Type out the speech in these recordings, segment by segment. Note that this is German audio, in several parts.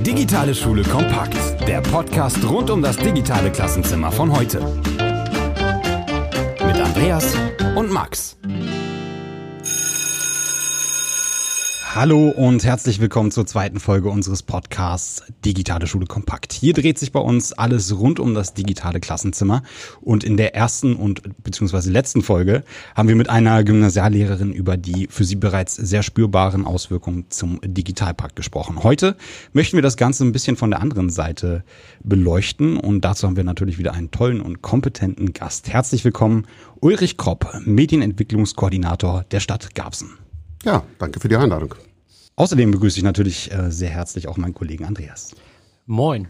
Digitale Schule kompakt. Der Podcast rund um das digitale Klassenzimmer von heute. Mit Andreas und Max. Hallo und herzlich willkommen zur zweiten Folge unseres Podcasts Digitale Schule Kompakt. Hier dreht sich bei uns alles rund um das digitale Klassenzimmer und in der ersten und beziehungsweise letzten Folge haben wir mit einer Gymnasiallehrerin über die für sie bereits sehr spürbaren Auswirkungen zum Digitalpakt gesprochen. Heute möchten wir das Ganze ein bisschen von der anderen Seite beleuchten und dazu haben wir natürlich wieder einen tollen und kompetenten Gast. Herzlich willkommen Ulrich Kropp, Medienentwicklungskoordinator der Stadt Garbsen. Ja, danke für die Einladung. Außerdem begrüße ich natürlich äh, sehr herzlich auch meinen Kollegen Andreas. Moin.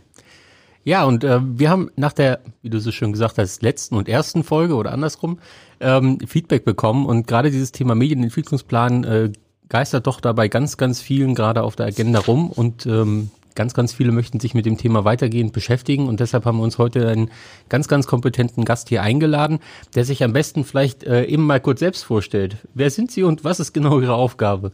Ja, und äh, wir haben nach der, wie du so schön gesagt hast, letzten und ersten Folge oder andersrum ähm, Feedback bekommen und gerade dieses Thema Medienentwicklungsplan äh, geistert doch dabei ganz, ganz vielen gerade auf der Agenda rum und ähm, ganz, ganz viele möchten sich mit dem Thema weitergehend beschäftigen und deshalb haben wir uns heute einen ganz, ganz kompetenten Gast hier eingeladen, der sich am besten vielleicht äh, eben mal kurz selbst vorstellt. Wer sind Sie und was ist genau Ihre Aufgabe?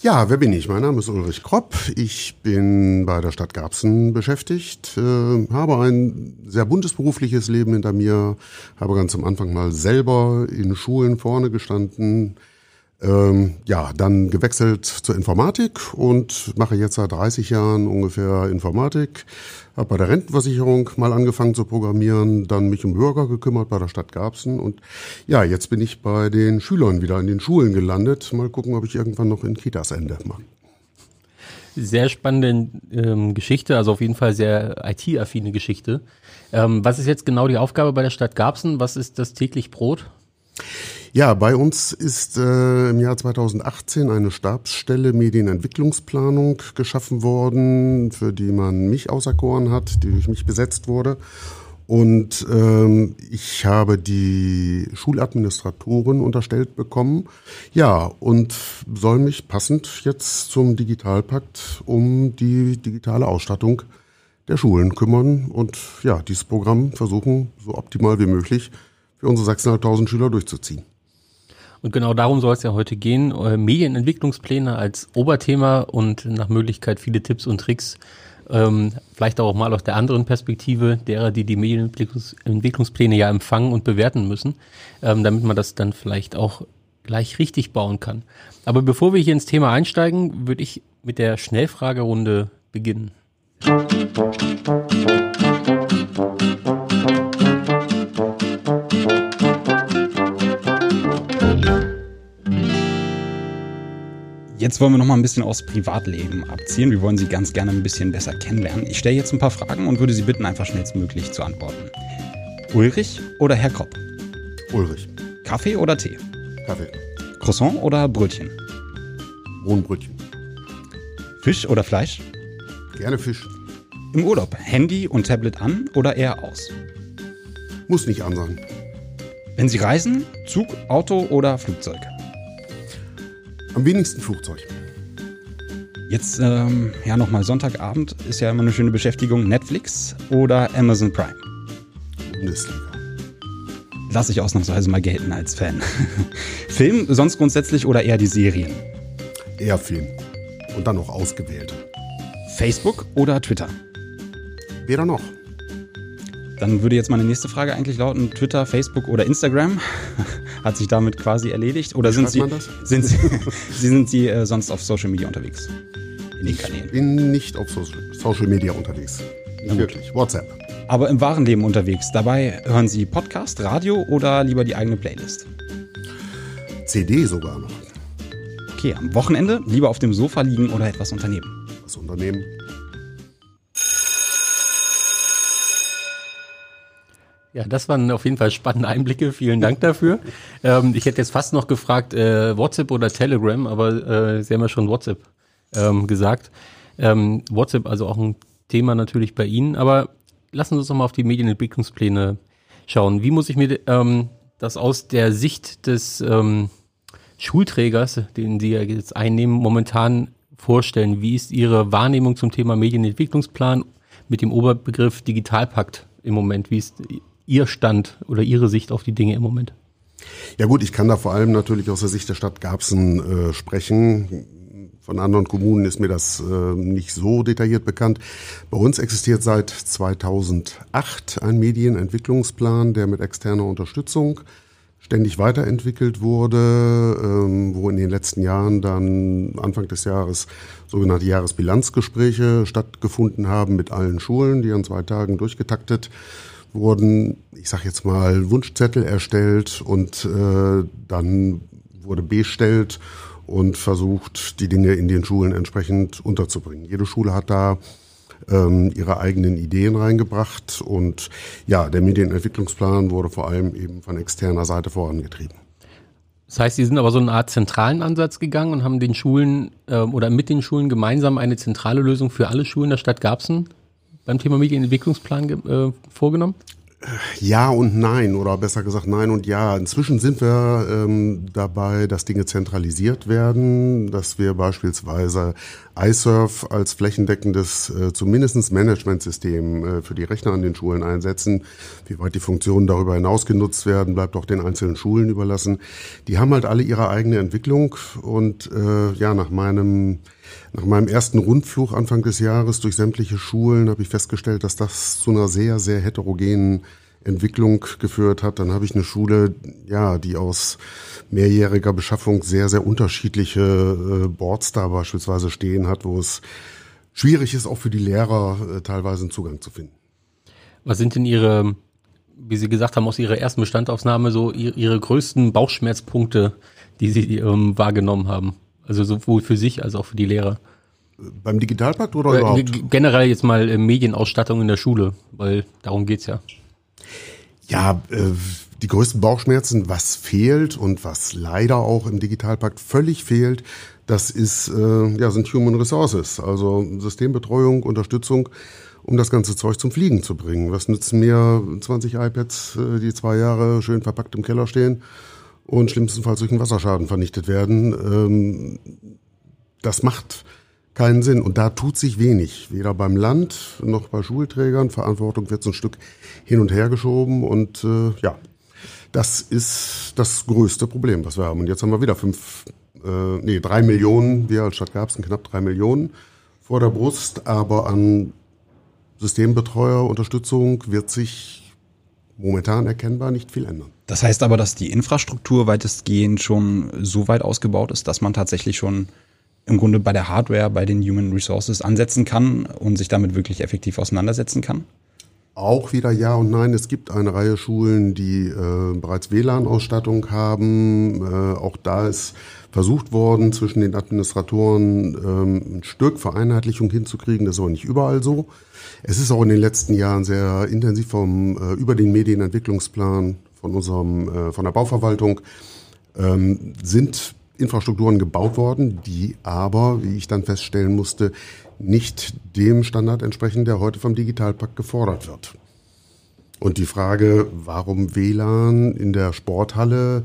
Ja, wer bin ich? Mein Name ist Ulrich Kropp. Ich bin bei der Stadt Garbsen beschäftigt, äh, habe ein sehr buntes berufliches Leben hinter mir, habe ganz am Anfang mal selber in Schulen vorne gestanden, ähm, ja, dann gewechselt zur Informatik und mache jetzt seit 30 Jahren ungefähr Informatik. Habe bei der Rentenversicherung mal angefangen zu programmieren, dann mich um Bürger gekümmert bei der Stadt Garbsen und ja, jetzt bin ich bei den Schülern wieder in den Schulen gelandet. Mal gucken, ob ich irgendwann noch in Kitas ende. Sehr spannende ähm, Geschichte, also auf jeden Fall sehr IT-affine Geschichte. Ähm, was ist jetzt genau die Aufgabe bei der Stadt Garbsen? Was ist das täglich Brot? Ja, bei uns ist äh, im Jahr 2018 eine Stabsstelle Medienentwicklungsplanung geschaffen worden, für die man mich auserkoren hat, die durch mich besetzt wurde. Und ähm, ich habe die Schuladministratoren unterstellt bekommen. Ja, und soll mich passend jetzt zum Digitalpakt um die digitale Ausstattung der Schulen kümmern und ja, dieses Programm versuchen, so optimal wie möglich für unsere 6.500 Schüler durchzuziehen. Und genau darum soll es ja heute gehen. Äh, Medienentwicklungspläne als Oberthema und nach Möglichkeit viele Tipps und Tricks. Ähm, vielleicht auch mal aus der anderen Perspektive derer, die die Medienentwicklungspläne ja empfangen und bewerten müssen, ähm, damit man das dann vielleicht auch gleich richtig bauen kann. Aber bevor wir hier ins Thema einsteigen, würde ich mit der Schnellfragerunde beginnen. Jetzt wollen wir noch mal ein bisschen aus Privatleben abziehen. Wir wollen Sie ganz gerne ein bisschen besser kennenlernen. Ich stelle jetzt ein paar Fragen und würde Sie bitten, einfach schnellstmöglich zu antworten. Ulrich oder Herr Kopp? Ulrich. Kaffee oder Tee? Kaffee. Croissant oder Brötchen? Mohnbrötchen. Fisch oder Fleisch? Gerne Fisch. Im Urlaub Handy und Tablet an oder eher aus? Muss nicht an sein. Wenn Sie reisen, Zug, Auto oder Flugzeug? Am wenigsten Flugzeug. Jetzt ähm, ja nochmal Sonntagabend ist ja immer eine schöne Beschäftigung. Netflix oder Amazon Prime? Bundesliga. Lass ich ausnahmsweise mal gelten als Fan. Film sonst grundsätzlich oder eher die Serien? Eher Film. Und dann noch ausgewählte. Facebook oder Twitter? Weder noch. Dann würde jetzt meine nächste Frage eigentlich lauten: Twitter, Facebook oder Instagram? Hat sich damit quasi erledigt? Oder sind Sie, sind Sie, sind Sie äh, sonst auf Social Media unterwegs? In den Kanälen? Ich bin nicht auf Social Media unterwegs. Nicht wirklich. WhatsApp. Aber im wahren Leben unterwegs. Dabei hören Sie Podcast, Radio oder lieber die eigene Playlist? CD sogar noch. Okay, am Wochenende lieber auf dem Sofa liegen oder etwas unternehmen? Was unternehmen? Ja, das waren auf jeden Fall spannende Einblicke. Vielen Dank dafür. ähm, ich hätte jetzt fast noch gefragt, äh, WhatsApp oder Telegram, aber äh, Sie haben ja schon WhatsApp ähm, gesagt. Ähm, WhatsApp also auch ein Thema natürlich bei Ihnen, aber lassen Sie uns noch mal auf die Medienentwicklungspläne schauen. Wie muss ich mir ähm, das aus der Sicht des ähm, Schulträgers, den Sie ja jetzt einnehmen, momentan vorstellen? Wie ist Ihre Wahrnehmung zum Thema Medienentwicklungsplan mit dem Oberbegriff Digitalpakt im Moment? Wie ist Ihr Stand oder Ihre Sicht auf die Dinge im Moment? Ja gut, ich kann da vor allem natürlich aus der Sicht der Stadt Garbsen äh, sprechen. Von anderen Kommunen ist mir das äh, nicht so detailliert bekannt. Bei uns existiert seit 2008 ein Medienentwicklungsplan, der mit externer Unterstützung ständig weiterentwickelt wurde, ähm, wo in den letzten Jahren dann Anfang des Jahres sogenannte Jahresbilanzgespräche stattgefunden haben mit allen Schulen, die an zwei Tagen durchgetaktet wurden. Ich sage jetzt mal Wunschzettel erstellt und äh, dann wurde bestellt und versucht, die Dinge in den Schulen entsprechend unterzubringen. Jede Schule hat da ähm, ihre eigenen Ideen reingebracht und ja, der Medienentwicklungsplan wurde vor allem eben von externer Seite vorangetrieben. Das heißt, Sie sind aber so eine Art zentralen Ansatz gegangen und haben den Schulen äh, oder mit den Schulen gemeinsam eine zentrale Lösung für alle Schulen der Stadt Garbsen beim Thema Medienentwicklungsplan äh, vorgenommen? Ja und nein, oder besser gesagt nein und ja. Inzwischen sind wir ähm, dabei, dass Dinge zentralisiert werden, dass wir beispielsweise iSurf als flächendeckendes, äh, zumindest Managementsystem äh, für die Rechner an den Schulen einsetzen. Wie weit die Funktionen darüber hinaus genutzt werden, bleibt auch den einzelnen Schulen überlassen. Die haben halt alle ihre eigene Entwicklung und äh, ja, nach meinem nach meinem ersten Rundflug Anfang des Jahres durch sämtliche Schulen habe ich festgestellt, dass das zu einer sehr, sehr heterogenen Entwicklung geführt hat. Dann habe ich eine Schule, ja, die aus mehrjähriger Beschaffung sehr, sehr unterschiedliche äh, Boards da beispielsweise stehen hat, wo es schwierig ist, auch für die Lehrer äh, teilweise einen Zugang zu finden. Was sind denn Ihre, wie Sie gesagt haben, aus Ihrer ersten Bestandaufnahme so Ihre größten Bauchschmerzpunkte, die Sie ähm, wahrgenommen haben? Also sowohl für sich als auch für die Lehrer. Beim Digitalpakt oder äh, überhaupt? Generell jetzt mal äh, Medienausstattung in der Schule, weil darum geht's ja. Ja, äh, die größten Bauchschmerzen, was fehlt und was leider auch im Digitalpakt völlig fehlt, das ist, äh, ja, sind Human Resources, also Systembetreuung, Unterstützung, um das ganze Zeug zum Fliegen zu bringen. Was nützen mir 20 iPads, äh, die zwei Jahre schön verpackt im Keller stehen? Und schlimmstenfalls durch einen Wasserschaden vernichtet werden. Ähm, das macht keinen Sinn. Und da tut sich wenig. Weder beim Land noch bei Schulträgern. Verantwortung wird so ein Stück hin und her geschoben. Und äh, ja, das ist das größte Problem, was wir haben. Und jetzt haben wir wieder fünf, äh, nee, drei Millionen, wir als Stadt Garbsen knapp drei Millionen vor der Brust. Aber an Systembetreuer, Unterstützung wird sich momentan erkennbar nicht viel ändern. Das heißt aber, dass die Infrastruktur weitestgehend schon so weit ausgebaut ist, dass man tatsächlich schon im Grunde bei der Hardware, bei den Human Resources ansetzen kann und sich damit wirklich effektiv auseinandersetzen kann? Auch wieder ja und nein. Es gibt eine Reihe Schulen, die äh, bereits WLAN-Ausstattung haben. Äh, auch da ist versucht worden, zwischen den Administratoren ähm, ein Stück Vereinheitlichung hinzukriegen. Das ist aber nicht überall so. Es ist auch in den letzten Jahren sehr intensiv vom, äh, über den Medienentwicklungsplan von unserem, äh, von der Bauverwaltung ähm, sind Infrastrukturen gebaut worden, die aber, wie ich dann feststellen musste, nicht dem Standard entsprechen, der heute vom Digitalpakt gefordert wird. Und die Frage, warum WLAN in der Sporthalle,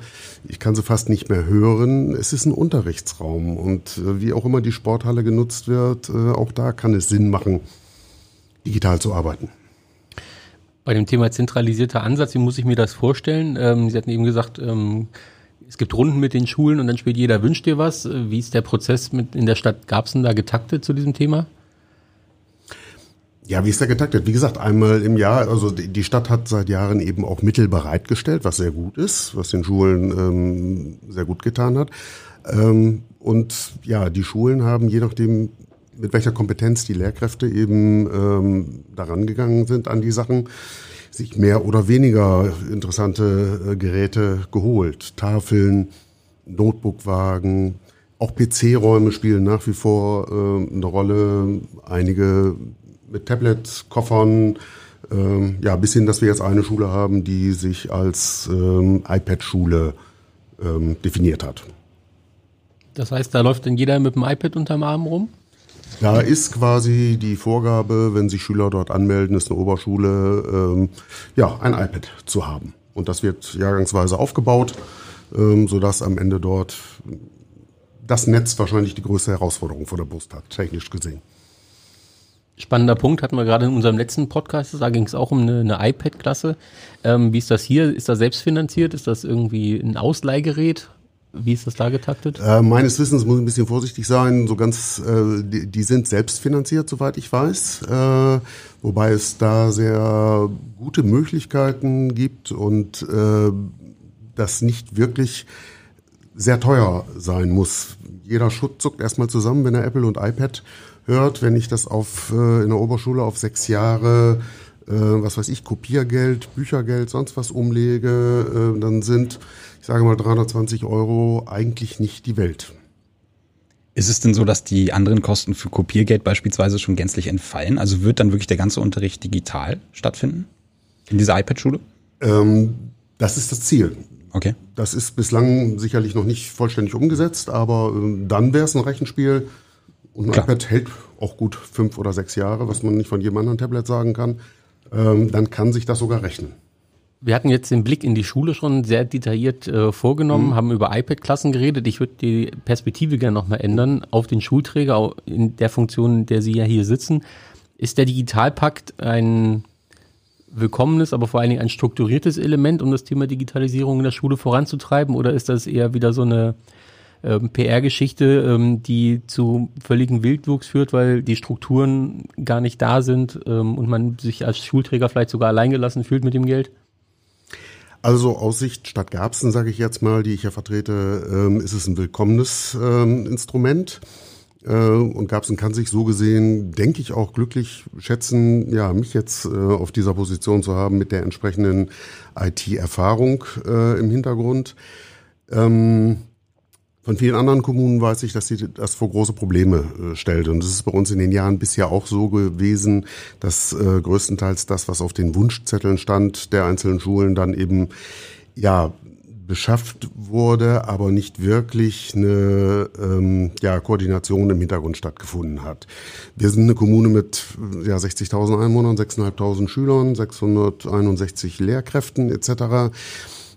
ich kann sie fast nicht mehr hören. Es ist ein Unterrichtsraum und äh, wie auch immer die Sporthalle genutzt wird, äh, auch da kann es Sinn machen, digital zu arbeiten. Bei dem Thema zentralisierter Ansatz, wie muss ich mir das vorstellen? Ähm, Sie hatten eben gesagt, ähm, es gibt Runden mit den Schulen und dann spielt jeder wünscht dir was. Wie ist der Prozess mit in der Stadt Garbsen da getaktet zu diesem Thema? Ja, wie ist der getaktet? Wie gesagt, einmal im Jahr, also die Stadt hat seit Jahren eben auch Mittel bereitgestellt, was sehr gut ist, was den Schulen ähm, sehr gut getan hat. Ähm, und ja, die Schulen haben je nachdem, mit welcher Kompetenz die Lehrkräfte eben ähm, daran gegangen sind an die Sachen, sich mehr oder weniger interessante äh, Geräte geholt. Tafeln, Notebookwagen, auch PC-Räume spielen nach wie vor äh, eine Rolle. Einige mit Tablets, Koffern, äh, ja, bis hin, dass wir jetzt eine Schule haben, die sich als ähm, iPad-Schule ähm, definiert hat. Das heißt, da läuft dann jeder mit dem iPad unterm Arm rum? Da ist quasi die Vorgabe, wenn sich Schüler dort anmelden, ist eine Oberschule, ähm, ja, ein iPad zu haben. Und das wird jahrgangsweise aufgebaut, ähm, sodass am Ende dort das Netz wahrscheinlich die größte Herausforderung vor der Brust hat, technisch gesehen. Spannender Punkt hatten wir gerade in unserem letzten Podcast, da ging es auch um eine, eine iPad-Klasse. Ähm, wie ist das hier? Ist das selbstfinanziert? Ist das irgendwie ein Ausleihgerät? Wie ist das da getaktet? Äh, meines Wissens muss ich ein bisschen vorsichtig sein. So ganz, äh, die, die, sind selbstfinanziert, soweit ich weiß. Äh, wobei es da sehr gute Möglichkeiten gibt und äh, das nicht wirklich sehr teuer sein muss. Jeder Schutt zuckt erstmal zusammen, wenn er Apple und iPad hört. Wenn ich das auf äh, in der Oberschule auf sechs Jahre äh, was weiß ich, Kopiergeld, Büchergeld, sonst was umlege, äh, dann sind, ich sage mal, 320 Euro eigentlich nicht die Welt. Ist es denn so, dass die anderen Kosten für Kopiergeld beispielsweise schon gänzlich entfallen? Also wird dann wirklich der ganze Unterricht digital stattfinden? In dieser iPad-Schule? Ähm, das ist das Ziel. Okay. Das ist bislang sicherlich noch nicht vollständig umgesetzt, aber äh, dann wäre es ein Rechenspiel. Und ein Klar. iPad hält auch gut fünf oder sechs Jahre, was man nicht von jedem anderen Tablet sagen kann ähm, dann kann sich das sogar rechnen. Wir hatten jetzt den Blick in die Schule schon sehr detailliert äh, vorgenommen, mhm. haben über iPad-Klassen geredet. Ich würde die Perspektive gerne nochmal ändern auf den Schulträger in der Funktion, in der Sie ja hier sitzen. Ist der Digitalpakt ein willkommenes, aber vor allen Dingen ein strukturiertes Element, um das Thema Digitalisierung in der Schule voranzutreiben? Oder ist das eher wieder so eine ähm, PR-Geschichte, ähm, die zu völligen Wildwuchs führt, weil die Strukturen gar nicht da sind ähm, und man sich als Schulträger vielleicht sogar alleingelassen fühlt mit dem Geld? Also aus Sicht Stadt Garbsen, sage ich jetzt mal, die ich ja vertrete, ähm, ist es ein willkommenes ähm, Instrument. Äh, und Garbsen kann sich so gesehen, denke ich, auch glücklich schätzen, ja, mich jetzt äh, auf dieser Position zu haben mit der entsprechenden IT-Erfahrung äh, im Hintergrund. Ähm, von vielen anderen Kommunen weiß ich, dass sie das vor große Probleme äh, stellt. Und es ist bei uns in den Jahren bisher auch so gewesen, dass äh, größtenteils das, was auf den Wunschzetteln stand, der einzelnen Schulen dann eben, ja, beschafft wurde, aber nicht wirklich eine ähm, ja, Koordination im Hintergrund stattgefunden hat. Wir sind eine Kommune mit ja, 60.000 Einwohnern, 6.500 Schülern, 661 Lehrkräften etc.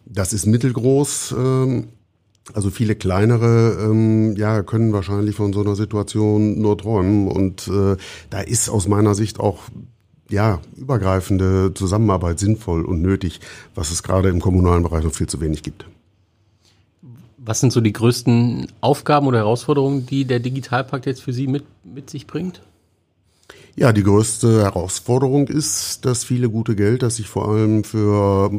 Das ist mittelgroß. Ähm, also viele kleinere ähm, ja, können wahrscheinlich von so einer Situation nur träumen. Und äh, da ist aus meiner Sicht auch ja, übergreifende Zusammenarbeit sinnvoll und nötig, was es gerade im kommunalen Bereich noch viel zu wenig gibt. Was sind so die größten Aufgaben oder Herausforderungen, die der Digitalpakt jetzt für Sie mit, mit sich bringt? Ja, die größte Herausforderung ist, dass viele gute Geld, das sich vor allem für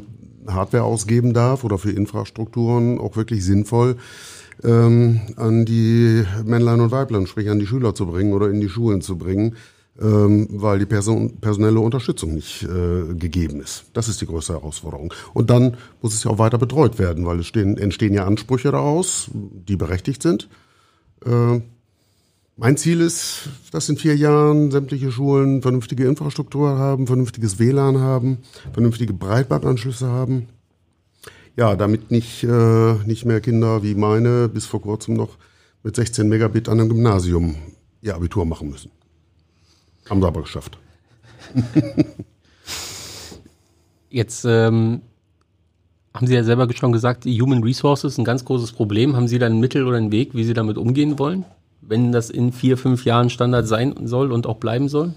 Hardware ausgeben darf oder für Infrastrukturen auch wirklich sinnvoll ähm, an die Männlein und Weiblein, sprich an die Schüler zu bringen oder in die Schulen zu bringen, ähm, weil die Person, personelle Unterstützung nicht äh, gegeben ist. Das ist die größte Herausforderung. Und dann muss es ja auch weiter betreut werden, weil es stehen, entstehen ja Ansprüche daraus, die berechtigt sind. Äh, mein Ziel ist, dass in vier Jahren sämtliche Schulen vernünftige Infrastruktur haben, vernünftiges WLAN haben, vernünftige Breitbandanschlüsse haben. Ja, damit nicht, äh, nicht mehr Kinder wie meine bis vor kurzem noch mit 16 Megabit an einem Gymnasium ihr Abitur machen müssen. Haben sie aber geschafft. Jetzt ähm, haben Sie ja selber schon gesagt, Human Resources ist ein ganz großes Problem. Haben Sie da ein Mittel oder einen Weg, wie Sie damit umgehen wollen? Wenn das in vier, fünf Jahren Standard sein soll und auch bleiben soll?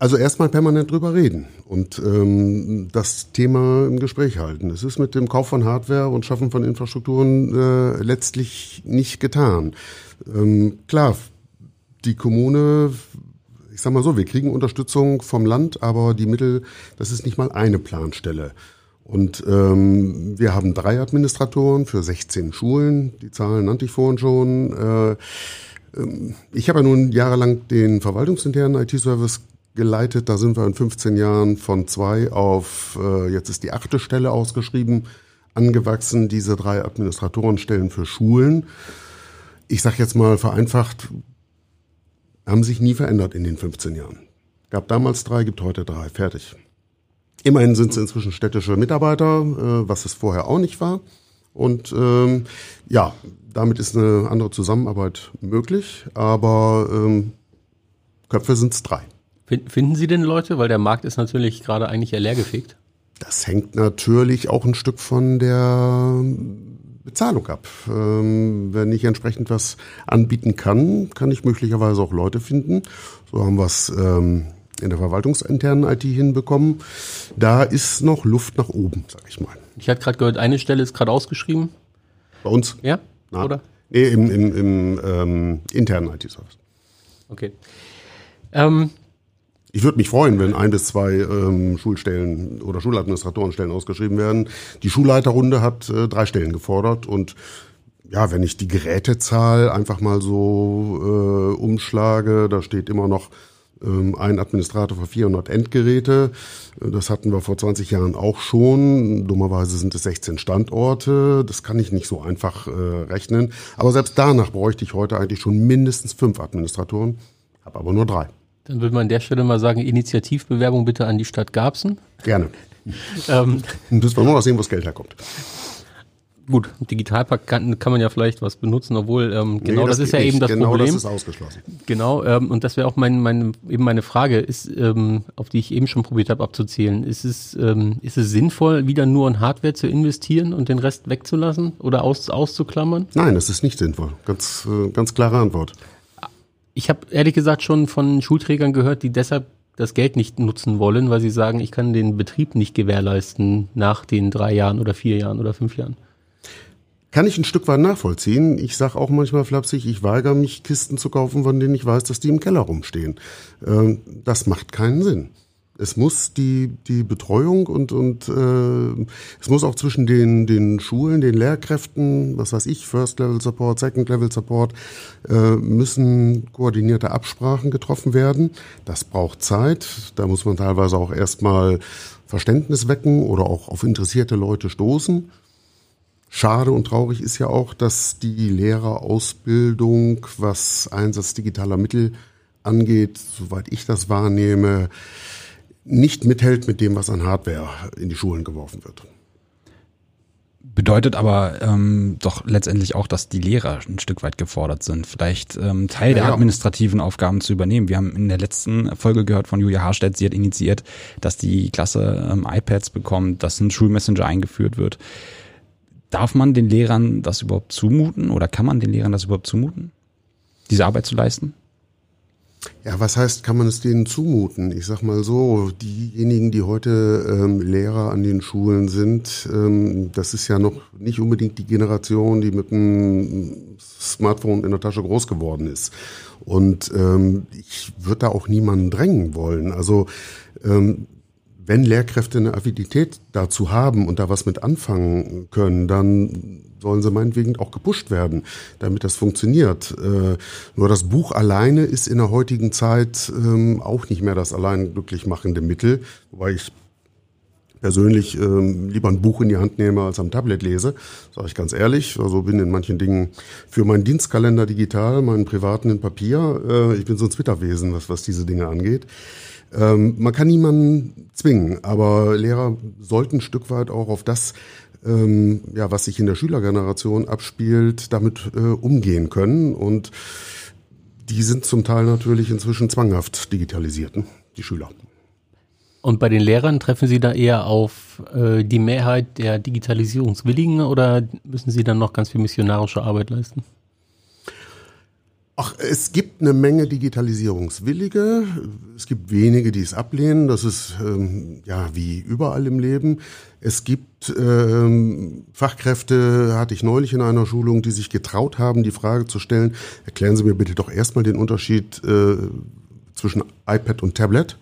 Also erstmal permanent drüber reden und ähm, das Thema im Gespräch halten. Es ist mit dem Kauf von Hardware und Schaffen von Infrastrukturen äh, letztlich nicht getan. Ähm, klar, die Kommune, ich sag mal so, wir kriegen Unterstützung vom Land, aber die Mittel, das ist nicht mal eine Planstelle. Und ähm, wir haben drei Administratoren für 16 Schulen. Die Zahlen nannte ich vorhin schon. Äh, ähm, ich habe ja nun jahrelang den verwaltungsinternen IT-Service geleitet. Da sind wir in 15 Jahren von zwei auf, äh, jetzt ist die achte Stelle ausgeschrieben, angewachsen. Diese drei Administratorenstellen für Schulen. Ich sage jetzt mal vereinfacht, haben sich nie verändert in den 15 Jahren. Gab damals drei, gibt heute drei. Fertig. Immerhin sind es inzwischen städtische Mitarbeiter, äh, was es vorher auch nicht war. Und ähm, ja, damit ist eine andere Zusammenarbeit möglich, aber ähm, Köpfe sind es drei. Finden Sie denn Leute? Weil der Markt ist natürlich gerade eigentlich eher leergefegt. Das hängt natürlich auch ein Stück von der Bezahlung ab. Ähm, wenn ich entsprechend was anbieten kann, kann ich möglicherweise auch Leute finden. So haben wir es ähm, in der verwaltungsinternen IT hinbekommen. Da ist noch Luft nach oben, sag ich mal. Ich hatte gerade gehört, eine Stelle ist gerade ausgeschrieben. Bei uns? Ja? Na, Oder? Nee, im, im, im ähm, internen IT-Service. Okay. Ähm, Ich würde mich freuen, wenn ein bis zwei ähm, Schulstellen oder Schuladministratorenstellen ausgeschrieben werden. Die Schulleiterrunde hat äh, drei Stellen gefordert und ja, wenn ich die Gerätezahl einfach mal so äh, umschlage, da steht immer noch ein Administrator für 400 Endgeräte. Äh, Das hatten wir vor 20 Jahren auch schon. Dummerweise sind es 16 Standorte. Das kann ich nicht so einfach äh, rechnen. Aber selbst danach bräuchte ich heute eigentlich schon mindestens fünf Administratoren, habe aber nur drei. dann würde man an der Stelle mal sagen, Initiativbewerbung bitte an die Stadt Garbsen. Gerne. Ähm, Dann müssen wir nur noch sehen, wo das Geld herkommt. Gut, Digitalpakt kann, kann man ja vielleicht was benutzen, obwohl ähm, genau Nee, das, ist ja geht eben nicht. das genau Problem. das ist ausgeschlossen. Genau, ähm, und das wäre auch mein, mein, eben meine Frage, ist, ähm, auf die ich eben schon probiert habe abzuzählen. Ist es, ähm, ist es sinnvoll, wieder nur in Hardware zu investieren und den Rest wegzulassen oder aus, auszuklammern? Nein, das ist nicht sinnvoll. Ganz, äh, ganz klare Antwort. Ich habe ehrlich gesagt schon von Schulträgern gehört, die deshalb das Geld nicht nutzen wollen, weil sie sagen, ich kann den Betrieb nicht gewährleisten nach den drei Jahren oder vier Jahren oder fünf Jahren. Kann ich ein Stück weit nachvollziehen. Ich sage auch manchmal flapsig, ich weigere mich, Kisten zu kaufen, von denen ich weiß, dass die im Keller rumstehen. Ähm, das macht keinen Sinn. Es muss die, die Betreuung und, und äh, es muss auch zwischen den, den Schulen, den Lehrkräften, was weiß ich, First Level Support, Second Level Support, äh, müssen koordinierte Absprachen getroffen werden. Das braucht Zeit. Da muss man teilweise auch erstmal Verständnis wecken oder auch auf interessierte Leute stoßen. Schade und traurig ist ja auch, dass die Lehrerausbildung, was Einsatz digitaler Mittel angeht, soweit ich das wahrnehme, nicht mithält mit dem, was an Hardware in die Schulen geworfen wird. Bedeutet aber ähm, doch letztendlich auch, dass die Lehrer ein Stück weit gefordert sind, vielleicht ähm, Teil der Ja, ja. administrativen Aufgaben zu übernehmen. Wir haben in der letzten Folge gehört von Julia Harstedt, sie hat initiiert, dass die Klasse ähm, iPads bekommt, dass ein Schulmessenger eingeführt wird. Darf man den Lehrern das überhaupt zumuten oder kann man den Lehrern das überhaupt zumuten, diese Arbeit zu leisten? Ja, was heißt, kann man es denen zumuten? Ich sag mal so, diejenigen, die heute ähm, Lehrer an den Schulen sind, ähm, das ist ja noch nicht unbedingt die Generation, die mit einem Smartphone in der Tasche groß geworden ist. Und ähm, ich würde da auch niemanden drängen wollen. Also ähm, wenn Lehrkräfte eine Affinität dazu haben und da was mit anfangen können, dann sollen sie meinetwegen auch gepusht werden, damit das funktioniert. Äh, nur das Buch alleine ist in der heutigen Zeit ähm, auch nicht mehr das allein glücklich machende Mittel, wobei ich persönlich ähm, lieber ein Buch in die Hand nehme als am Tablet lese, sage ich ganz ehrlich. Also bin in manchen Dingen für meinen Dienstkalender digital, meinen privaten in Papier. Äh, ich bin so ein Twitterwesen, was, was diese Dinge angeht. Ähm, man kann niemanden zwingen, aber Lehrer sollten ein Stück weit auch auf das, ähm, ja, was sich in der Schülergeneration abspielt, damit äh, umgehen können. Und die sind zum Teil natürlich inzwischen zwanghaft digitalisiert, ne? die Schüler. Und bei den Lehrern treffen Sie da eher auf äh, die Mehrheit der Digitalisierungswilligen oder müssen Sie dann noch ganz viel missionarische Arbeit leisten? Ach, es gibt eine Menge Digitalisierungswillige. Es gibt wenige, die es ablehnen. Das ist ähm, ja wie überall im Leben. Es gibt ähm, Fachkräfte, hatte ich neulich in einer Schulung, die sich getraut haben, die Frage zu stellen, erklären Sie mir bitte doch erstmal den Unterschied äh, zwischen iPad und Tablet.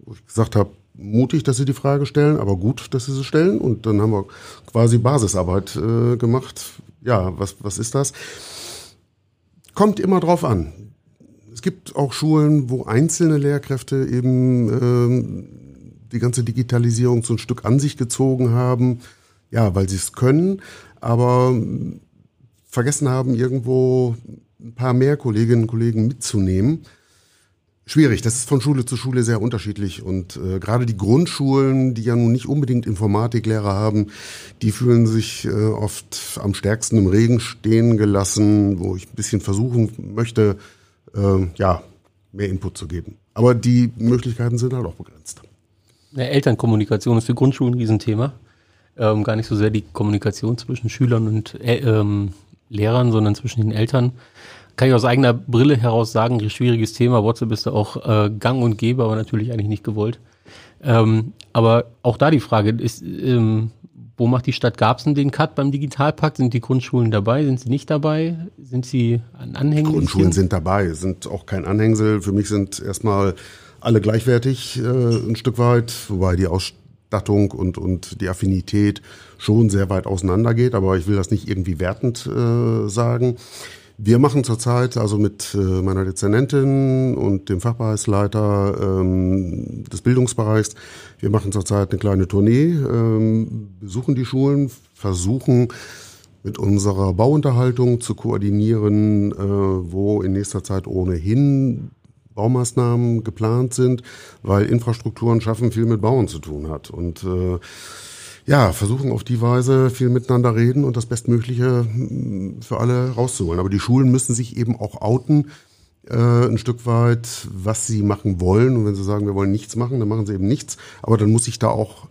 Wo ich gesagt habe, mutig, dass Sie die Frage stellen, aber gut, dass Sie sie stellen. Und dann haben wir quasi Basisarbeit äh, gemacht. Ja, was, was ist das? Kommt immer drauf an. Es gibt auch Schulen, wo einzelne Lehrkräfte eben ähm, die ganze Digitalisierung so ein Stück an sich gezogen haben, ja, weil sie es können, aber ähm, vergessen haben, irgendwo ein paar mehr Kolleginnen und Kollegen mitzunehmen. Schwierig, das ist von Schule zu Schule sehr unterschiedlich und äh, gerade die Grundschulen, die ja nun nicht unbedingt Informatiklehrer haben, die fühlen sich äh, oft am stärksten im Regen stehen gelassen, wo ich ein bisschen versuchen möchte, äh, ja, mehr Input zu geben. Aber die Möglichkeiten sind halt auch begrenzt. Ja, Elternkommunikation ist für Grundschulen ein Riesenthema. ähm, gar nicht so sehr die Kommunikation zwischen Schülern und äh, ähm, Lehrern, sondern zwischen den Eltern. Kann ich aus eigener Brille heraus sagen, schwieriges Thema. WhatsApp ist da auch äh, gang und gäbe, aber natürlich eigentlich nicht gewollt. Ähm, aber auch da die Frage ist, ähm, wo macht die Stadt Garbsen den Cut beim Digitalpakt? Sind die Grundschulen dabei? Sind sie nicht dabei? Sind sie ein Anhängsel? Grundschulen sind dabei, sind auch kein Anhängsel. Für mich sind erstmal alle gleichwertig äh, ein Stück weit, wobei die Ausstattung und, und die Affinität schon sehr weit auseinander geht, aber ich will das nicht irgendwie wertend äh, sagen. Wir machen zurzeit also mit äh, meiner Dezernentin und dem Fachbereichsleiter ähm, des Bildungsbereichs, wir machen zurzeit eine kleine Tournee, ähm, besuchen die Schulen, versuchen mit unserer Bauunterhaltung zu koordinieren, äh, wo in nächster Zeit ohnehin Baumaßnahmen geplant sind, weil Infrastrukturen schaffen viel mit Bauen zu tun hat. Und äh, ja, versuchen auf die Weise viel miteinander reden und das Bestmögliche hm, für alle rauszuholen. Aber die Schulen müssen sich eben auch outen, äh, ein Stück weit, was sie machen wollen. Und wenn sie sagen, wir wollen nichts machen, dann machen sie eben nichts. Aber dann muss ich da auch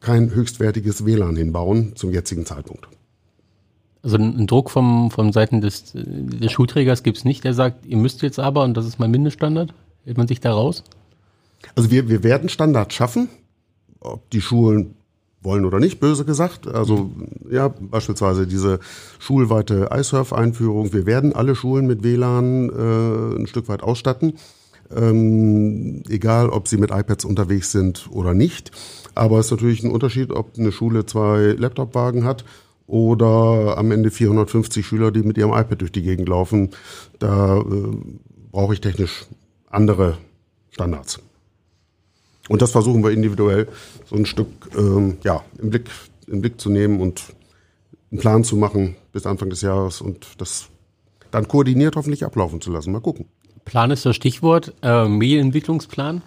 kein höchstwertiges WLAN hinbauen zum jetzigen Zeitpunkt. Also einen Druck vom, von Seiten des, des Schulträgers gibt es nicht, der sagt, ihr müsst jetzt aber und das ist mein Mindeststandard. Hält man sich da raus? Also wir, wir werden Standards schaffen. Ob die Schulen wollen oder nicht, böse gesagt. Also ja, beispielsweise diese schulweite iSurf-Einführung. Wir werden alle Schulen mit WLAN äh, ein Stück weit ausstatten, ähm, egal ob sie mit iPads unterwegs sind oder nicht. Aber es ist natürlich ein Unterschied, ob eine Schule zwei Laptopwagen hat oder am Ende 450 Schüler, die mit ihrem iPad durch die Gegend laufen. Da äh, brauche ich technisch andere Standards. Und das versuchen wir individuell so ein Stück ähm, ja, im, Blick, im Blick zu nehmen und einen Plan zu machen bis Anfang des Jahres und das dann koordiniert hoffentlich ablaufen zu lassen. Mal gucken. Plan ist das Stichwort, äh, Medienentwicklungsplan.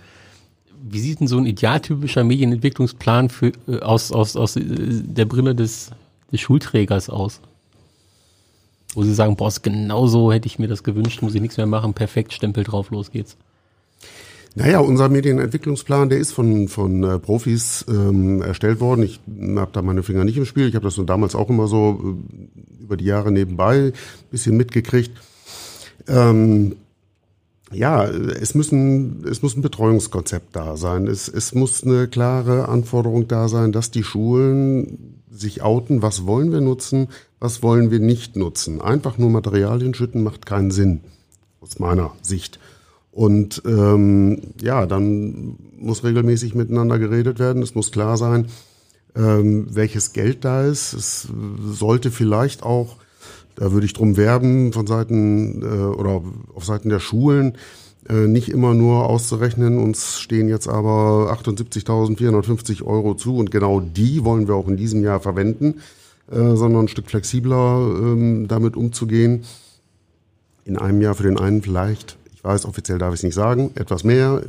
Wie sieht denn so ein idealtypischer Medienentwicklungsplan für, äh, aus, aus, aus äh, der Brille des, des Schulträgers aus? Wo Sie sagen, boah, genau so hätte ich mir das gewünscht, muss ich nichts mehr machen, perfekt, Stempel drauf, los geht's. Naja, unser Medienentwicklungsplan, der ist von, von äh, Profis ähm, erstellt worden. Ich habe da meine Finger nicht im Spiel. Ich habe das so damals auch immer so äh, über die Jahre nebenbei bisschen mitgekriegt. Ähm, ja, es müssen, es muss ein Betreuungskonzept da sein. Es, es muss eine klare Anforderung da sein, dass die Schulen sich outen, was wollen wir nutzen, was wollen wir nicht nutzen. Einfach nur Materialien schütten macht keinen Sinn, aus meiner Sicht. Und ähm, ja, dann muss regelmäßig miteinander geredet werden. Es muss klar sein, ähm, welches Geld da ist. Es sollte vielleicht auch, da würde ich drum werben, von Seiten äh, oder auf Seiten der Schulen, äh, nicht immer nur auszurechnen, uns stehen jetzt aber 78.450 Euro zu und genau die wollen wir auch in diesem Jahr verwenden, äh, sondern ein Stück flexibler ähm, damit umzugehen. In einem Jahr für den einen vielleicht ich weiß, offiziell darf ich es nicht sagen, etwas mehr,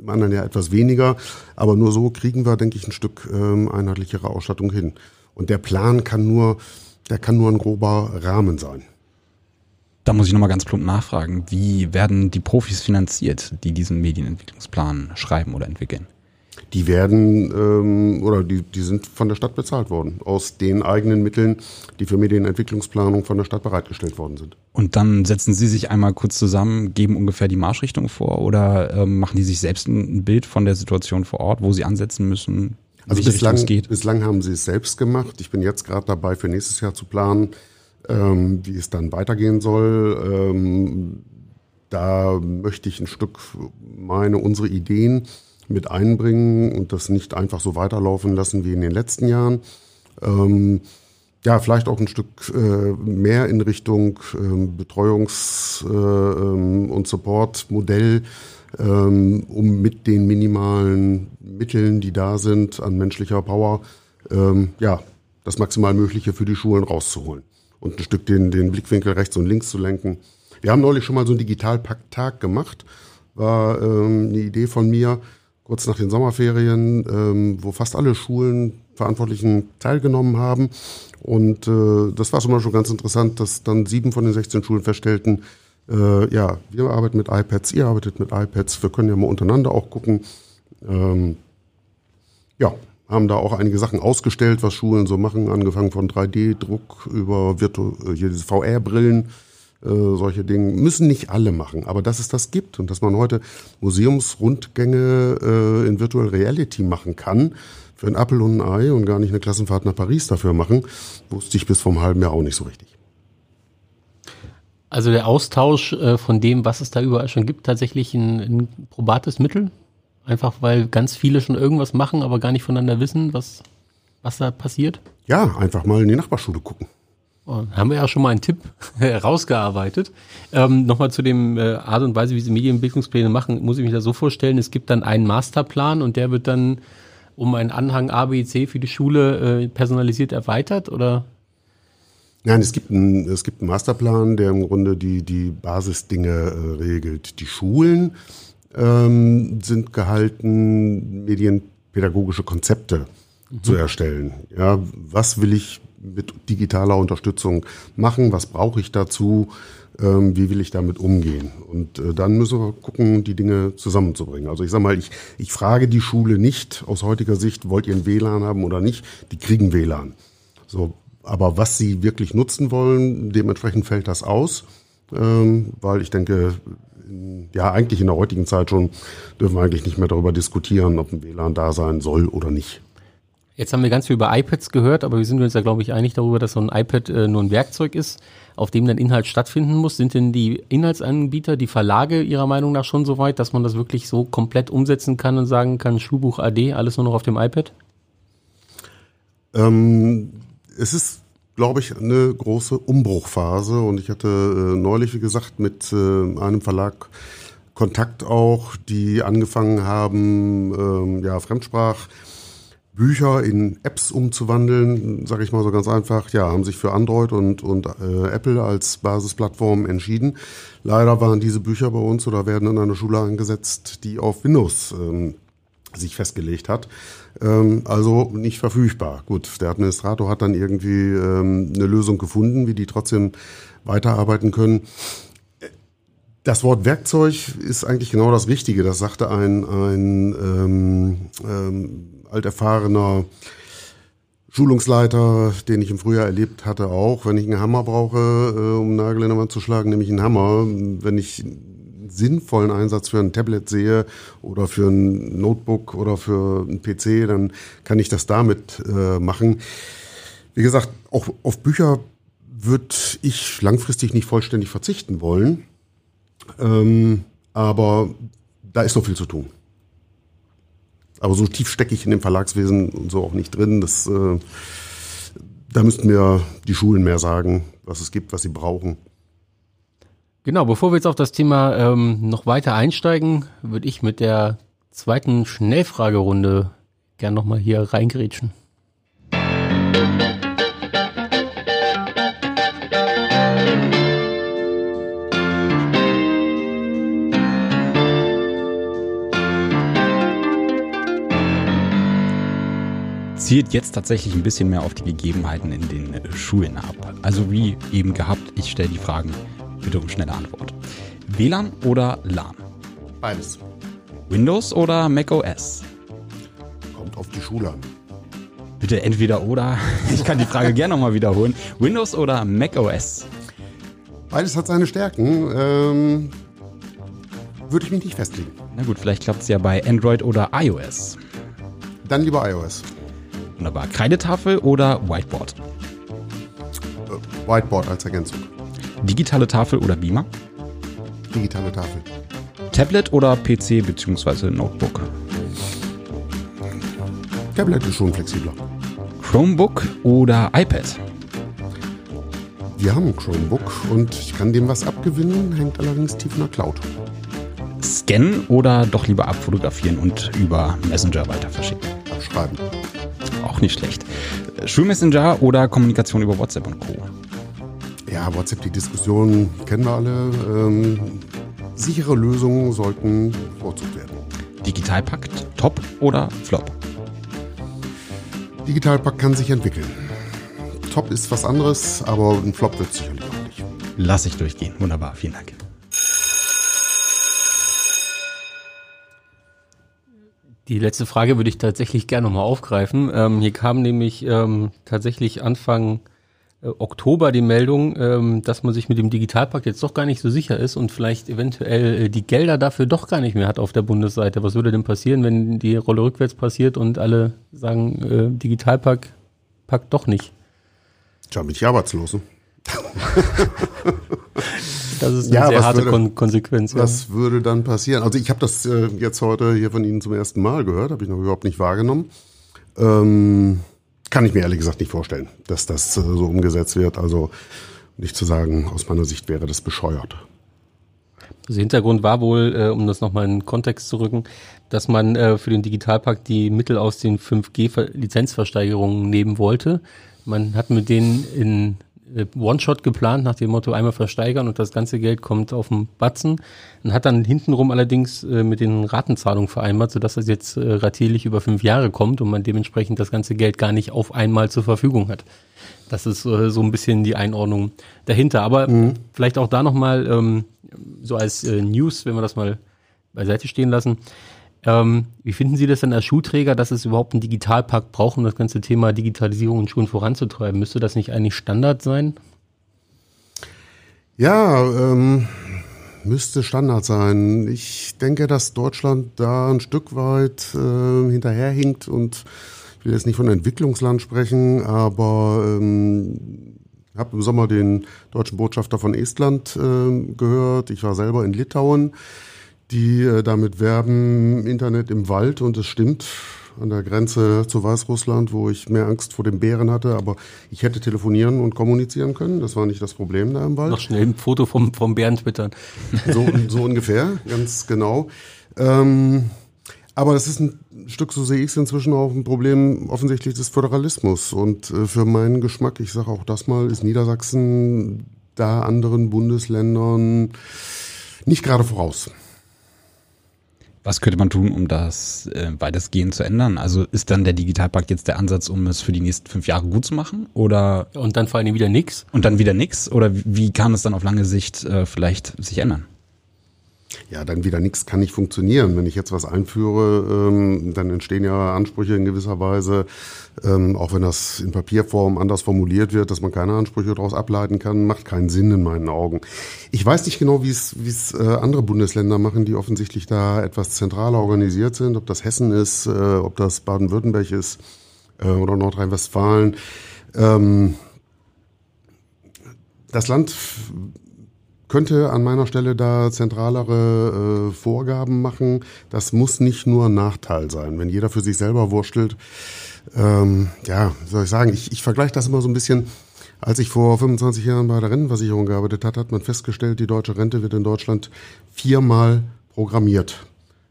im anderen Jahr etwas weniger. Aber nur so kriegen wir, denke ich, ein Stück ähm, einheitlichere Ausstattung hin. Und der Plan kann nur, der kann nur ein grober Rahmen sein. Da muss ich nochmal ganz plump nachfragen. Wie werden die Profis finanziert, die diesen Medienentwicklungsplan schreiben oder entwickeln? Die werden ähm, oder die, die sind von der Stadt bezahlt worden, aus den eigenen Mitteln, die für Medienentwicklungsplanung von der Stadt bereitgestellt worden sind. Und dann setzen Sie sich einmal kurz zusammen, geben ungefähr die Marschrichtung vor oder ähm, machen die sich selbst ein Bild von der Situation vor Ort, wo sie ansetzen müssen? Also bislang, bislang haben sie es selbst gemacht. Ich bin jetzt gerade dabei, für nächstes Jahr zu planen, ähm, wie es dann weitergehen soll. Ähm, da möchte ich ein Stück meine, unsere Ideen mit einbringen und das nicht einfach so weiterlaufen lassen wie in den letzten Jahren. Ähm, ja, vielleicht auch ein Stück äh, mehr in Richtung ähm, Betreuungs- äh, ähm, und Support-Modell, ähm, um mit den minimalen Mitteln, die da sind, an menschlicher Power, ähm, ja, das maximal Mögliche für die Schulen rauszuholen und ein Stück den, den Blickwinkel rechts und links zu lenken. Wir haben neulich schon mal so einen Digitalpakt-Tag gemacht, war ähm, eine Idee von mir, kurz nach den Sommerferien, ähm, wo fast alle Schulen Verantwortlichen teilgenommen haben. Und äh, das war schon mal schon ganz interessant, dass dann sieben von den 16 Schulen feststellten, äh, ja, wir arbeiten mit iPads, ihr arbeitet mit iPads, wir können ja mal untereinander auch gucken. Ähm, ja, haben da auch einige Sachen ausgestellt, was Schulen so machen, angefangen von 3D-Druck über Virtu äh, VR-Brillen, äh, solche Dinge. Müssen nicht alle machen, aber dass es das gibt und dass man heute Museumsrundgänge äh, in Virtual Reality machen kann, für ein Apple und ein Ei und gar nicht eine Klassenfahrt nach Paris dafür machen, wusste ich bis vor einem halben Jahr auch nicht so richtig. Also der Austausch äh, von dem, was es da überall schon gibt, tatsächlich ein, ein probates Mittel? Einfach weil ganz viele schon irgendwas machen, aber gar nicht voneinander wissen, was, was da passiert? Ja, einfach mal in die Nachbarschule gucken. Haben wir ja schon mal einen Tipp herausgearbeitet. Ähm, Nochmal zu dem äh, Art und Weise, wie sie Medienentwicklungspläne machen, muss ich mich da so vorstellen, es gibt dann einen Masterplan und der wird dann um einen Anhang A, B, C für die Schule äh, personalisiert erweitert oder? Nein, es gibt, einen, es gibt einen Masterplan, der im Grunde die, die Basisdinge äh, regelt. Die Schulen ähm, sind gehalten, medienpädagogische Konzepte mhm. zu erstellen. Ja, was will ich mit digitaler Unterstützung machen? Was brauche ich dazu? Ähm, wie will ich damit umgehen? Und äh, dann müssen wir gucken, die Dinge zusammenzubringen. Also ich sage mal, ich, ich frage die Schule nicht aus heutiger Sicht, wollt ihr ein WLAN haben oder nicht? Die kriegen WLAN. So, aber was sie wirklich nutzen wollen, dementsprechend fällt das aus, ähm, weil ich denke, ja, eigentlich in der heutigen Zeit schon dürfen wir eigentlich nicht mehr darüber diskutieren, ob ein WLAN da sein soll oder nicht. Jetzt haben wir ganz viel über iPads gehört, aber wir sind uns ja, glaube ich, einig darüber, dass so ein iPad äh, nur ein Werkzeug ist, auf dem dann Inhalt stattfinden muss. Sind denn die Inhaltsanbieter, die Verlage Ihrer Meinung nach schon so weit, dass man das wirklich so komplett umsetzen kann und sagen kann, Schulbuch AD, alles nur noch auf dem iPad? Ähm, es ist glaube ich, eine große Umbruchphase. Und ich hatte äh, neulich, wie gesagt, mit äh, einem Verlag Kontakt auch, die angefangen haben, ähm, ja, Fremdsprachbücher in Apps umzuwandeln, sage ich mal so ganz einfach. Ja, haben sich für Android und, und äh, Apple als Basisplattform entschieden. Leider waren diese Bücher bei uns oder werden in einer Schule eingesetzt, die auf Windows ähm, sich festgelegt hat. Ähm, also nicht verfügbar. Gut, der Administrator hat dann irgendwie ähm, eine Lösung gefunden, wie die trotzdem weiterarbeiten können. Das Wort Werkzeug ist eigentlich genau das Richtige. Das sagte ein, ein ähm, ähm, alterfahrener Schulungsleiter, den ich im Frühjahr erlebt hatte, auch. Wenn ich einen Hammer brauche, äh, um einen Nagel in der Wand zu schlagen, nehme ich einen Hammer. Wenn ich sinnvollen Einsatz für ein Tablet sehe oder für ein Notebook oder für ein PC, dann kann ich das damit äh, machen. Wie gesagt, auch auf Bücher würde ich langfristig nicht vollständig verzichten wollen. Ähm, aber da ist noch viel zu tun. Aber so tief stecke ich in dem Verlagswesen und so auch nicht drin. Das, äh, da müssten mir die Schulen mehr sagen, was es gibt, was sie brauchen. Genau, bevor wir jetzt auf das Thema ähm, noch weiter einsteigen, würde ich mit der zweiten Schnellfragerunde gern nochmal hier reingrätschen. Zielt jetzt tatsächlich ein bisschen mehr auf die Gegebenheiten in den Schulen ab. Also wie eben gehabt, ich stelle die Fragen Bitte um schnelle Antwort. WLAN oder LAN? Beides. Windows oder Mac OS? Kommt auf die Schule an. Bitte entweder oder. Ich kann die Frage gerne nochmal wiederholen. Windows oder Mac OS? Beides hat seine Stärken. Ähm, würde ich mich nicht festlegen. Na gut, vielleicht klappt es ja bei Android oder iOS. Dann lieber iOS. Wunderbar. Kreidetafel oder Whiteboard? Whiteboard als Ergänzung. Digitale Tafel oder Beamer? Digitale Tafel. Tablet oder PC bzw. Notebook? Tablet ist schon flexibler. Chromebook oder iPad? Wir haben ein Chromebook und ich kann dem was abgewinnen, hängt allerdings tief in der Cloud. Scannen oder doch lieber abfotografieren und über Messenger weiter verschicken? Abschreiben. Auch nicht schlecht. Schulmessenger oder Kommunikation über WhatsApp und Co. Ja, WhatsApp, die Diskussion kennen wir alle. Ähm, sichere Lösungen sollten bevorzugt werden. Digitalpakt, top oder flop? Digitalpakt kann sich entwickeln. Top ist was anderes, aber ein Flop wird sicherlich auch nicht. Lass ich durchgehen. Wunderbar, vielen Dank. Die letzte Frage würde ich tatsächlich gerne nochmal aufgreifen. Ähm, hier kam nämlich ähm, tatsächlich Anfang äh, Oktober die Meldung, ähm, dass man sich mit dem Digitalpakt jetzt doch gar nicht so sicher ist und vielleicht eventuell äh, die Gelder dafür doch gar nicht mehr hat auf der Bundesseite. Was würde denn passieren, wenn die Rolle rückwärts passiert und alle sagen, äh, Digitalpakt packt doch nicht? Tja, bin ich arbeitslos. Ne? Das ist eine ja, sehr harte würde, Kon Konsequenz. Was ja. würde dann passieren? Also ich habe das äh, jetzt heute hier von Ihnen zum ersten Mal gehört, habe ich noch überhaupt nicht wahrgenommen. Ähm, kann ich mir ehrlich gesagt nicht vorstellen, dass das äh, so umgesetzt wird. Also nicht zu sagen, aus meiner Sicht wäre das bescheuert. Der Hintergrund war wohl, äh, um das nochmal in den Kontext zu rücken, dass man äh, für den Digitalpakt die Mittel aus den 5G-Lizenzversteigerungen nehmen wollte. Man hat mit denen in One-Shot geplant, nach dem Motto einmal versteigern und das ganze Geld kommt auf den Batzen. Und hat dann hintenrum allerdings äh, mit den Ratenzahlungen vereinbart, sodass das jetzt äh, ratierlich über fünf Jahre kommt und man dementsprechend das ganze Geld gar nicht auf einmal zur Verfügung hat. Das ist äh, so ein bisschen die Einordnung dahinter. Aber mhm. vielleicht auch da nochmal ähm, so als äh, News, wenn wir das mal beiseite stehen lassen. Ähm, wie finden Sie das denn als Schulträger, dass es überhaupt einen Digitalpakt braucht, um das ganze Thema Digitalisierung in Schulen voranzutreiben? Müsste das nicht eigentlich Standard sein? Ja, ähm, müsste Standard sein. Ich denke, dass Deutschland da ein Stück weit äh, hinterherhinkt und ich will jetzt nicht von Entwicklungsland sprechen, aber ähm, habe im Sommer den deutschen Botschafter von Estland äh, gehört. Ich war selber in Litauen die äh, damit werben, Internet im Wald und es stimmt, an der Grenze zu Weißrussland, wo ich mehr Angst vor den Bären hatte, aber ich hätte telefonieren und kommunizieren können. Das war nicht das Problem da im Wald. Noch schnell ein Foto vom, vom Bären twittern. So, so ungefähr, ganz genau. Ähm, aber das ist ein Stück, so sehe ich es inzwischen auch ein Problem offensichtlich des Föderalismus. Und äh, für meinen Geschmack, ich sage auch das mal, ist Niedersachsen da anderen Bundesländern nicht gerade voraus. Was könnte man tun, um das äh, weitestgehend zu ändern? Also ist dann der Digitalpakt jetzt der Ansatz, um es für die nächsten fünf Jahre gut zu machen? Oder und dann vor allem wieder nix? Und dann wieder nix? Oder wie kann es dann auf lange Sicht äh, vielleicht sich ändern? Ja, dann wieder nichts kann nicht funktionieren. Wenn ich jetzt was einführe, ähm, dann entstehen ja Ansprüche in gewisser Weise, ähm, auch wenn das in Papierform anders formuliert wird, dass man keine Ansprüche daraus ableiten kann, macht keinen Sinn in meinen Augen. Ich weiß nicht genau, wie es äh, andere Bundesländer machen, die offensichtlich da etwas zentraler organisiert sind, ob das Hessen ist, äh, ob das Baden-Württemberg ist äh, oder Nordrhein-Westfalen. Ähm, das Land könnte an meiner Stelle da zentralere äh, Vorgaben machen. Das muss nicht nur Nachteil sein. Wenn jeder für sich selber wurstelt, ähm, ja, soll ich sagen, ich, ich vergleiche das immer so ein bisschen. Als ich vor 25 Jahren bei der Rentenversicherung gearbeitet hat, hat man festgestellt, die deutsche Rente wird in Deutschland viermal programmiert.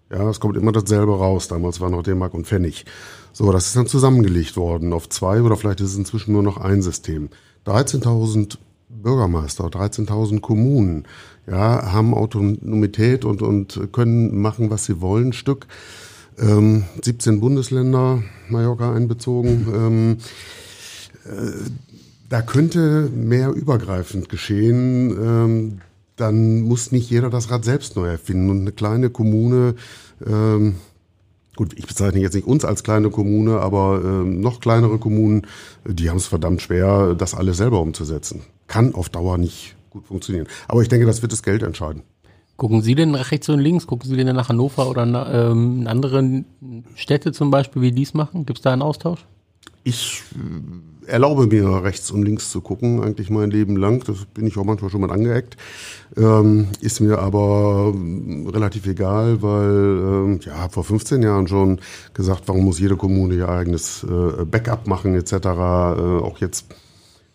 Ja, es kommt immer dasselbe raus. Damals war noch D-Mark und Pfennig. So, das ist dann zusammengelegt worden auf zwei oder vielleicht ist es inzwischen nur noch ein System. 13.000 Bürgermeister, 13.000 Kommunen, ja, haben Autonomität und, und können machen, was sie wollen, Stück. Ähm, 17 Bundesländer, Mallorca einbezogen. Ähm, äh, da könnte mehr übergreifend geschehen. Ähm, dann muss nicht jeder das Rad selbst neu erfinden. Und eine kleine Kommune, ähm, gut, ich bezeichne jetzt nicht uns als kleine Kommune, aber ähm, noch kleinere Kommunen, die haben es verdammt schwer, das alles selber umzusetzen kann auf Dauer nicht gut funktionieren. Aber ich denke, das wird das Geld entscheiden. Gucken Sie denn nach rechts und links? Gucken Sie denn nach Hannover oder ähm, in anderen Städte zum Beispiel, wie die es machen? Gibt es da einen Austausch? Ich äh, erlaube mir, rechts und links zu gucken, eigentlich mein Leben lang. Das bin ich auch manchmal schon mal angeeckt. Ähm, ist mir aber äh, relativ egal, weil ähm, ja, vor 15 Jahren schon gesagt, warum muss jede Kommune ihr eigenes äh, Backup machen etc. Äh, auch jetzt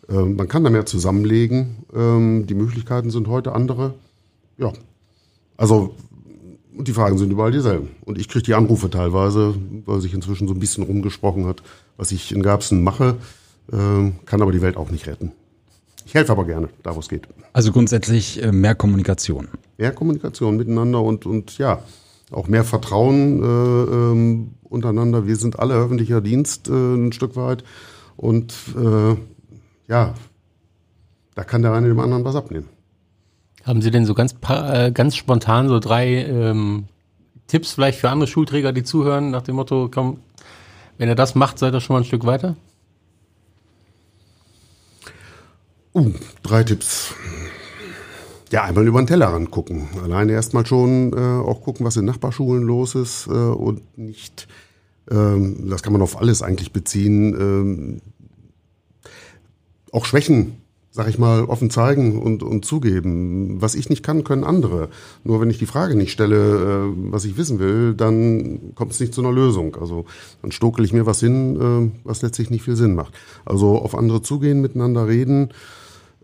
ähm, man kann da mehr zusammenlegen. Ähm, die Möglichkeiten sind heute andere. Ja, also die Fragen sind überall dieselben. Und ich kriege die Anrufe teilweise, weil sich inzwischen so ein bisschen rumgesprochen hat, was ich in Garbsen mache, ähm, kann aber die Welt auch nicht retten. Ich helfe aber gerne, da wo es geht. Also grundsätzlich äh, mehr Kommunikation. Mehr Kommunikation miteinander und, und ja, auch mehr Vertrauen äh, ähm, untereinander. Wir sind alle öffentlicher Dienst äh, ein Stück weit und äh, ja, da kann der eine dem anderen was abnehmen. Haben Sie denn so ganz, äh, ganz spontan so drei ähm, Tipps vielleicht für andere Schulträger, die zuhören, nach dem Motto, komm, wenn ihr das macht, seid ihr schon mal ein Stück weiter? Uh, drei Tipps. Ja, einmal über den Tellerrand gucken. Alleine erstmal schon äh, auch gucken, was in Nachbarschulen los ist äh, und nicht, ähm, das kann man auf alles eigentlich beziehen, ähm, auch Schwächen, sag ich mal, offen zeigen und, und zugeben. Was ich nicht kann, können andere. Nur wenn ich die Frage nicht stelle, äh, was ich wissen will, dann kommt es nicht zu einer Lösung. Also dann stokel ich mir was hin, äh, was letztlich nicht viel Sinn macht. Also auf andere zugehen, miteinander reden,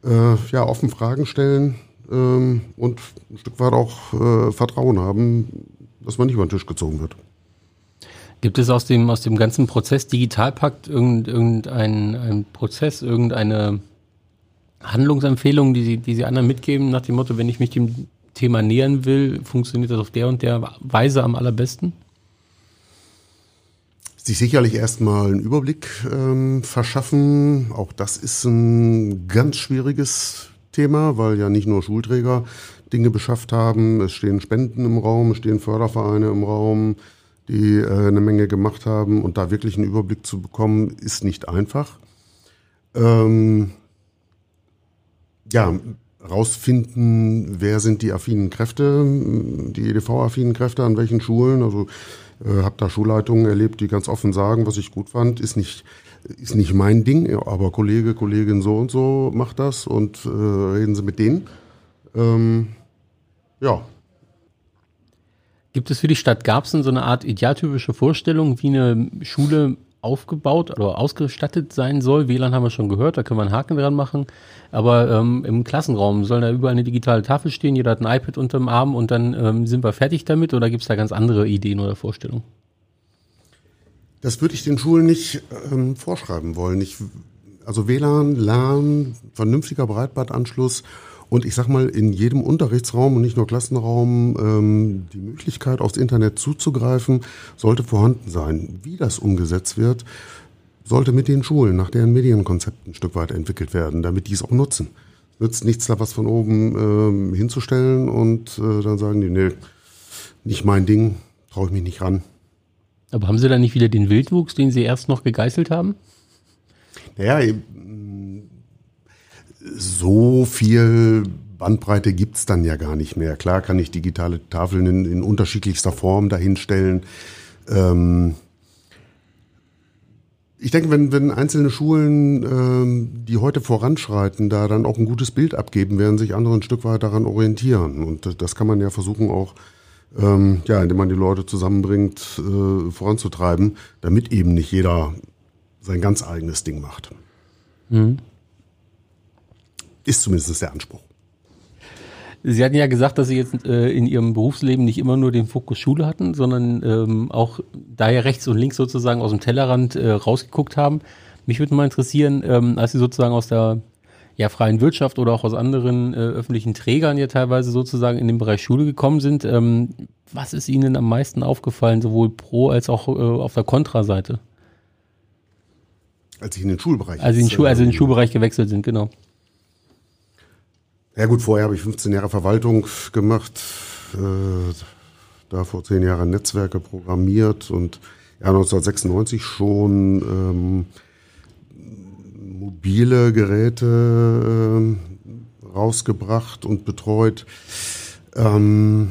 äh, ja, offen Fragen stellen ähm, und ein Stück weit auch äh, Vertrauen haben, dass man nicht über den Tisch gezogen wird. Gibt es aus dem, aus dem ganzen Prozess Digitalpakt irgendeinen ein Prozess, irgendeine Handlungsempfehlung, die Sie, die Sie anderen mitgeben, nach dem Motto, wenn ich mich dem Thema nähern will, funktioniert das auf der und der Weise am allerbesten? sich sicherlich erstmal einen Überblick ähm, verschaffen. Auch das ist ein ganz schwieriges Thema, weil ja nicht nur Schulträger Dinge beschafft haben. Es stehen Spenden im Raum, es stehen Fördervereine im Raum, die äh, eine Menge gemacht haben. Und da wirklich einen Überblick zu bekommen, ist nicht einfach. Ähm, ja, rausfinden, wer sind die affinen Kräfte, die EDV-affinen Kräfte an welchen Schulen. Also äh, habe da Schulleitungen erlebt, die ganz offen sagen, was ich gut fand, ist nicht ist nicht mein Ding, aber Kollege, Kollegin so und so macht das und äh, reden Sie mit denen. Ähm, ja. Gibt es für die Stadt Garbsen so eine Art idealtypische Vorstellung, wie eine Schule aufgebaut oder ausgestattet sein soll. WLAN haben wir schon gehört, da können wir einen Haken dran machen. Aber ähm, im Klassenraum soll da überall eine digitale Tafel stehen, jeder hat ein iPad unterm Arm und dann ähm, sind wir fertig damit oder gibt es da ganz andere Ideen oder Vorstellungen? Das würde ich den Schulen nicht ähm, vorschreiben wollen. Ich, also WLAN, LAN, vernünftiger Breitbandanschluss und ich sag mal, in jedem Unterrichtsraum und nicht nur Klassenraum ähm, die Möglichkeit, aufs Internet zuzugreifen, sollte vorhanden sein. Wie das umgesetzt wird, sollte mit den Schulen nach deren Medienkonzepten ein Stück weit entwickelt werden, damit die es auch nutzen. Nützt nichts, da was von oben ähm, hinzustellen und äh, dann sagen die, nee, nicht mein Ding, traue ich mich nicht ran. Aber haben Sie da nicht wieder den Wildwuchs, den Sie erst noch gegeißelt haben? Naja, so viel Bandbreite gibt's dann ja gar nicht mehr. Klar kann ich digitale Tafeln in, in unterschiedlichster Form dahinstellen. Ähm ich denke, wenn, wenn einzelne Schulen, ähm, die heute voranschreiten, da dann auch ein gutes Bild abgeben, werden sich andere ein Stück weit daran orientieren. Und das kann man ja versuchen auch, ähm, ja, indem man die Leute zusammenbringt, äh, voranzutreiben, damit eben nicht jeder sein ganz eigenes Ding macht. Mhm. Ist zumindest der Anspruch. Sie hatten ja gesagt, dass Sie jetzt äh, in Ihrem Berufsleben nicht immer nur den Fokus Schule hatten, sondern ähm, auch daher rechts und links sozusagen aus dem Tellerrand äh, rausgeguckt haben. Mich würde mal interessieren, ähm, als Sie sozusagen aus der ja, freien Wirtschaft oder auch aus anderen äh, öffentlichen Trägern ja teilweise sozusagen in den Bereich Schule gekommen sind, ähm, was ist Ihnen am meisten aufgefallen, sowohl pro als auch äh, auf der Kontraseite? Als ich in den Schulbereich. Also in, Schu also in den Schulbereich gewechselt sind, genau. Ja gut, vorher habe ich 15 Jahre Verwaltung gemacht, äh, da vor zehn Jahren Netzwerke programmiert und ja 1996 schon ähm, mobile Geräte äh, rausgebracht und betreut. Ähm,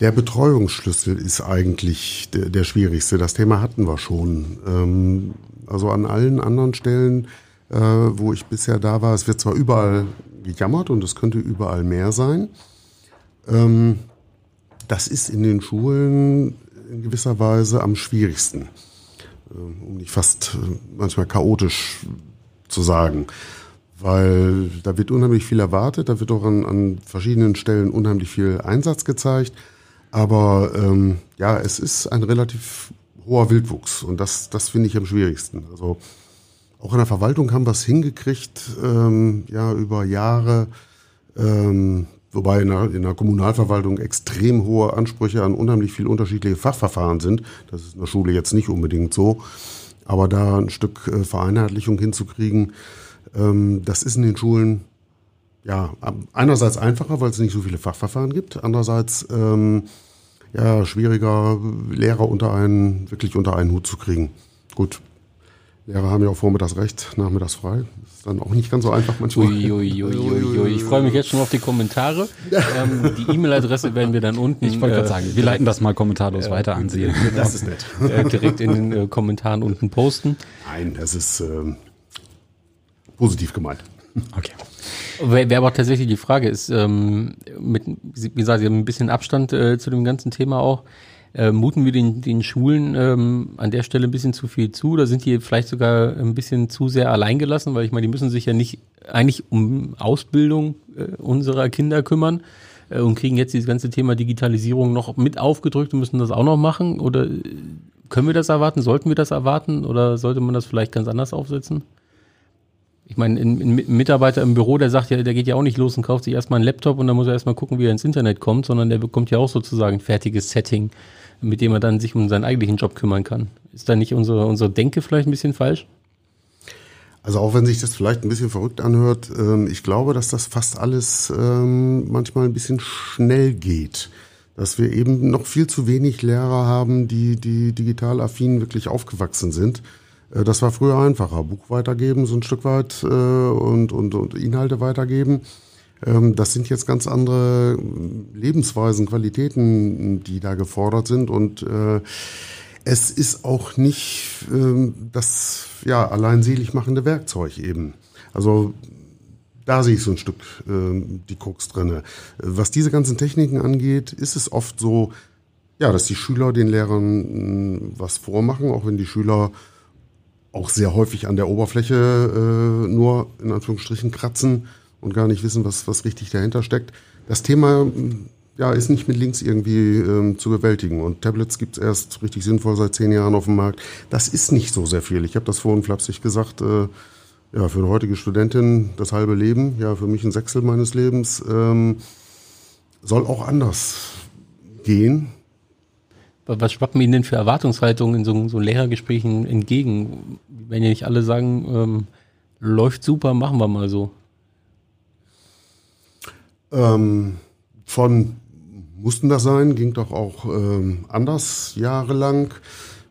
der Betreuungsschlüssel ist eigentlich der, der, schwierigste. Das Thema hatten wir schon. Ähm, also an allen anderen Stellen, äh, wo ich bisher da war, es wird zwar überall gejammert und es könnte überall mehr sein. Ähm, das ist in den Schulen in gewisser Weise am schwierigsten, ähm, um nicht fast äh, manchmal chaotisch zu sagen. Weil da wird unheimlich viel erwartet, da wird auch an, an verschiedenen Stellen unheimlich viel Einsatz gezeigt. Aber ähm, ja, es ist ein relativ hoher Wildwuchs und das, das finde ich am schwierigsten. Also auch in der Verwaltung haben wir es hingekriegt, ähm, ja, über Jahre, ähm, wobei in der, in der Kommunalverwaltung extrem hohe Ansprüche an unheimlich viel unterschiedliche Fachverfahren sind. Das ist in der Schule jetzt nicht unbedingt so. Aber da ein Stück äh, Vereinheitlichung hinzukriegen, ähm, das ist in den Schulen ja einerseits einfacher, weil es nicht so viele Fachverfahren gibt. Andererseits ähm, ja schwieriger, Lehrer unter einen, wirklich unter einen Hut zu kriegen. Gut, Lehrer haben ja auch vormittags recht, nachmittags frei. Ist dann auch nicht ganz so einfach manchmal. Ui, ui, ui, ui, ui. Ich freue mich jetzt schon auf die Kommentare. Ähm, die E-Mail-Adresse werden wir dann unten. Ich wollte gerade sagen, wir leiten das mal kommentarlos äh, weiter an Sie. Das ist nett. äh, direkt in den äh, Kommentaren unten posten. Nein, das ist ähm, positiv gemeint. Okay. Wäre wär aber tatsächlich die Frage ist, ähm, mit, wie gesagt, Sie haben ein bisschen Abstand äh, zu dem ganzen Thema auch. Äh, muten wir den, den Schulen ähm, an der Stelle ein bisschen zu viel zu oder sind die vielleicht sogar ein bisschen zu sehr alleingelassen? Weil ich meine, die müssen sich ja nicht eigentlich um Ausbildung äh, unserer Kinder kümmern äh, und kriegen jetzt dieses ganze Thema Digitalisierung noch mit aufgedrückt und müssen das auch noch machen? Oder äh, können wir das erwarten? Sollten wir das erwarten? Oder sollte man das vielleicht ganz anders aufsetzen? Ich meine, ein, ein Mitarbeiter im Büro, der sagt ja, der geht ja auch nicht los und kauft sich erstmal einen Laptop und dann muss er erstmal gucken, wie er ins Internet kommt, sondern der bekommt ja auch sozusagen ein fertiges Setting, mit dem er dann sich um seinen eigentlichen Job kümmern kann. Ist da nicht unsere, unsere Denke vielleicht ein bisschen falsch? Also auch wenn sich das vielleicht ein bisschen verrückt anhört, ähm, ich glaube, dass das fast alles ähm, manchmal ein bisschen schnell geht. Dass wir eben noch viel zu wenig Lehrer haben, die, die digital affin wirklich aufgewachsen sind. Äh, das war früher einfacher. Buch weitergeben, so ein Stück weit, äh, und, und, und Inhalte weitergeben. Ähm, das sind jetzt ganz andere Lebensweisen, Qualitäten, die da gefordert sind. Und äh, es ist auch nicht ähm, das ja, allein selig machende Werkzeug eben. Also da sehe ich so ein Stück ähm, die Krux drinne. Was diese ganzen Techniken angeht, ist es oft so, ja, dass die Schüler den Lehrern was vormachen, auch wenn die Schüler auch sehr häufig an der Oberfläche äh, nur in Anführungsstrichen kratzen und gar nicht wissen, was, was richtig dahinter steckt. Das Thema ja, ist nicht mit Links irgendwie ähm, zu bewältigen. Und Tablets gibt's erst richtig sinnvoll seit zehn Jahren auf dem Markt. Das ist nicht so sehr viel. Ich habe das vorhin flapsig gesagt. Äh, ja, für eine heutige Studentin das halbe Leben, ja, für mich ein Sechstel meines Lebens, ähm, soll auch anders gehen. Was schwappen Ihnen denn für Erwartungshaltungen in so, so Lehrergesprächen entgegen? Wenn ja nicht alle sagen, ähm, läuft super, machen wir mal so. Ähm, von mussten das sein, ging doch auch ähm, anders jahrelang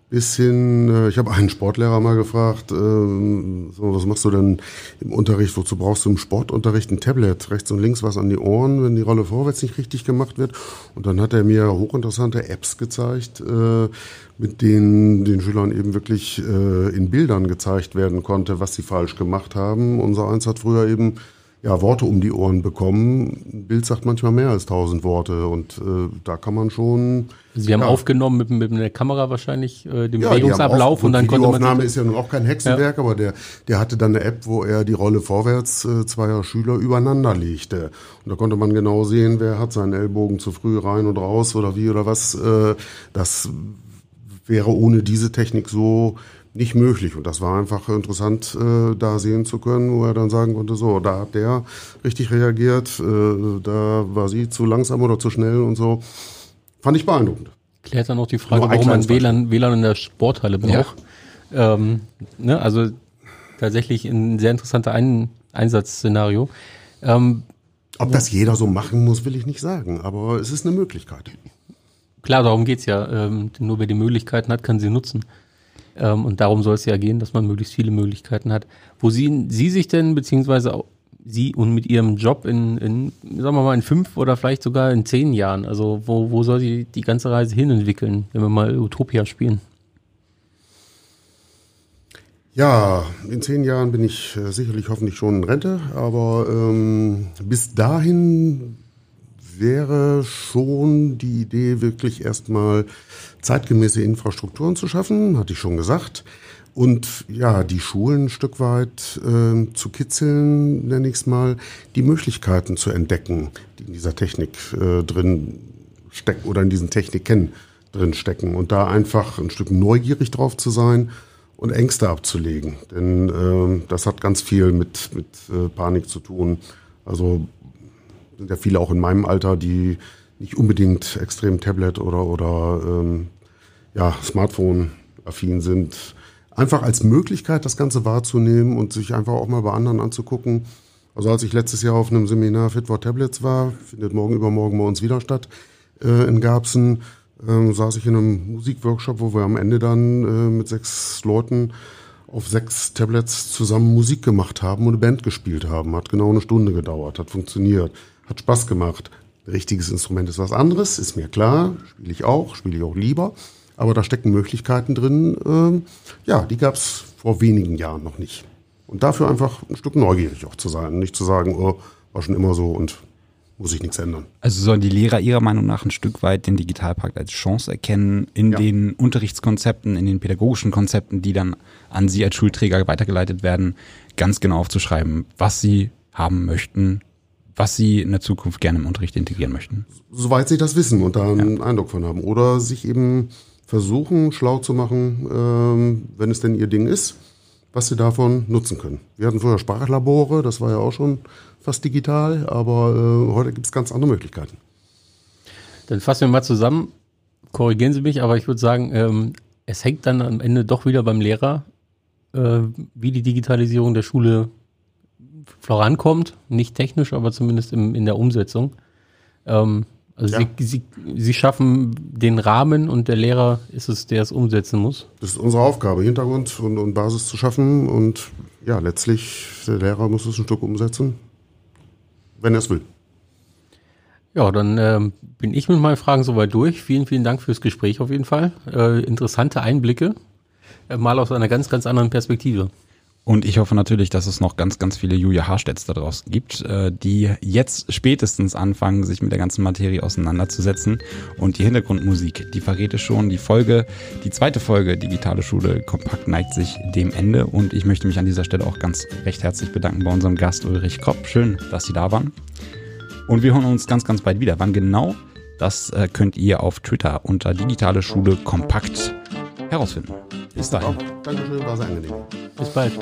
bis hin, äh, ich habe einen Sportlehrer mal gefragt, äh, so, was machst du denn im Unterricht, wozu brauchst du im Sportunterricht ein Tablet, rechts und links was an die Ohren, wenn die Rolle vorwärts nicht richtig gemacht wird. Und dann hat er mir hochinteressante Apps gezeigt, äh, mit denen den Schülern eben wirklich äh, in Bildern gezeigt werden konnte, was sie falsch gemacht haben. Unser Eins hat früher eben ja, Worte um die Ohren bekommen. Ein Bild sagt manchmal mehr als tausend Worte und äh, da kann man schon. Sie haben ja, aufgenommen mit, mit einer Kamera wahrscheinlich äh, den ja, Bewegungsablauf und dann konnte man. Aufnahme ist ja nun auch kein Hexenwerk, ja. aber der, der hatte dann eine App, wo er die Rolle vorwärts äh, zweier Schüler übereinander legte. Und da konnte man genau sehen, wer hat seinen Ellbogen zu früh rein und raus oder wie oder was. Äh, das wäre ohne diese Technik so nicht möglich. Und das war einfach interessant, äh, da sehen zu können, wo er dann sagen konnte, so, da hat der richtig reagiert, äh, da war sie zu langsam oder zu schnell und so. Fand ich beeindruckend. Klärt dann auch die Frage, warum man WLAN, WLAN in der Sporthalle braucht. Ja. Ähm, ne, also tatsächlich ein sehr interessanter ein Einsatzszenario. Ähm, Ob das jeder so machen muss, will ich nicht sagen, aber es ist eine Möglichkeit. Klar, darum geht's ja. Ähm, nur wer die Möglichkeiten hat, kann sie nutzen. Ähm, und darum soll es ja gehen, dass man möglichst viele Möglichkeiten hat. Wo Sie, Sie sich denn, beziehungsweise auch Sie und mit Ihrem Job in, in, sagen wir mal, in fünf oder vielleicht sogar in zehn Jahren, also wo, wo soll sich die ganze Reise hin entwickeln, wenn wir mal Utopia spielen? Ja, in zehn Jahren bin ich äh, sicherlich hoffentlich schon in Rente, aber ähm, bis dahin wäre schon die Idee, wirklich erstmal zeitgemäße Infrastrukturen zu schaffen, hatte ich schon gesagt. Und ja, die Schulen ein Stück weit äh, zu kitzeln, nenne ich es mal, die Möglichkeiten zu entdecken, die in dieser Technik äh, drin stecken oder in diesen Techniken drin stecken. Und da einfach ein Stück neugierig drauf zu sein und Ängste abzulegen. Denn äh, das hat ganz viel mit, mit äh, Panik zu tun. Also sind ja viele auch in meinem Alter, die nicht unbedingt extrem Tablet oder, oder ähm, ja, Smartphone-affin sind. Einfach als Möglichkeit, das Ganze wahrzunehmen und sich einfach auch mal bei anderen anzugucken. Also als ich letztes Jahr auf einem Seminar Fit for Tablets war, findet morgen übermorgen bei uns wieder statt äh, in Garbsen, ähm, saß ich in einem Musikworkshop, wo wir am Ende dann äh, mit sechs Leuten auf sechs Tablets zusammen Musik gemacht haben und eine Band gespielt haben. Hat genau eine Stunde gedauert, hat funktioniert, hat Spaß gemacht. Richtiges Instrument ist was anderes, ist mir klar, spiele ich auch, spiele ich auch lieber. Aber da stecken Möglichkeiten drin, ähm, ja, die gab es vor wenigen Jahren noch nicht. Und dafür einfach ein Stück neugierig auch zu sein, nicht zu sagen, oh, war schon immer so und muss sich nichts ändern. Also sollen die Lehrer Ihrer Meinung nach ein Stück weit den Digitalpakt als Chance erkennen, in ja. den Unterrichtskonzepten, in den pädagogischen Konzepten, die dann an Sie als Schulträger weitergeleitet werden, ganz genau aufzuschreiben, was Sie haben möchten, was Sie in der Zukunft gerne im Unterricht integrieren möchten? Soweit Sie das wissen und da einen ja. Eindruck von haben. Oder sich eben versuchen, schlau zu machen, ähm, wenn es denn Ihr Ding ist, was Sie davon nutzen können. Wir hatten vorher Sprachlabore, das war ja auch schon fast digital, aber äh, heute gibt es ganz andere Möglichkeiten. Dann fassen wir mal zusammen. Korrigieren Sie mich, aber ich würde sagen, ähm, es hängt dann am Ende doch wieder beim Lehrer, äh, wie die Digitalisierung der Schule vorankommt. Nicht technisch, aber zumindest im, in der Umsetzung. Ähm, also ja. sie, sie, sie schaffen den Rahmen und der Lehrer ist es, der es umsetzen muss. Das ist unsere Aufgabe, Hintergrund und, und Basis zu schaffen und ja, letztlich der Lehrer muss es ein Stück umsetzen wenn er es will. Ja, dann ähm, bin ich mit meinen Fragen soweit durch. Vielen, vielen Dank fürs Gespräch auf jeden Fall. Äh, interessante Einblicke, äh, mal aus einer ganz, ganz anderen Perspektive. Und ich hoffe natürlich, dass es noch ganz, ganz viele Julia Harstedts da draußen gibt, äh, die jetzt spätestens anfangen, sich mit der ganzen Materie auseinanderzusetzen. Und die Hintergrundmusik, die verrät es schon. Die Folge, die zweite Folge Digitale Schule kompakt neigt sich dem Ende. Und ich möchte mich an dieser Stelle auch ganz recht herzlich bedanken bei unserem Gast Ulrich Kropp. Schön, dass Sie da waren. Und wir hören uns ganz, ganz bald wieder. Wann genau? Das äh, könnt ihr auf Twitter unter Digitale Schule kompakt herausfinden. Bis dahin. Dankeschön, war sehr angenehm. Bis bald.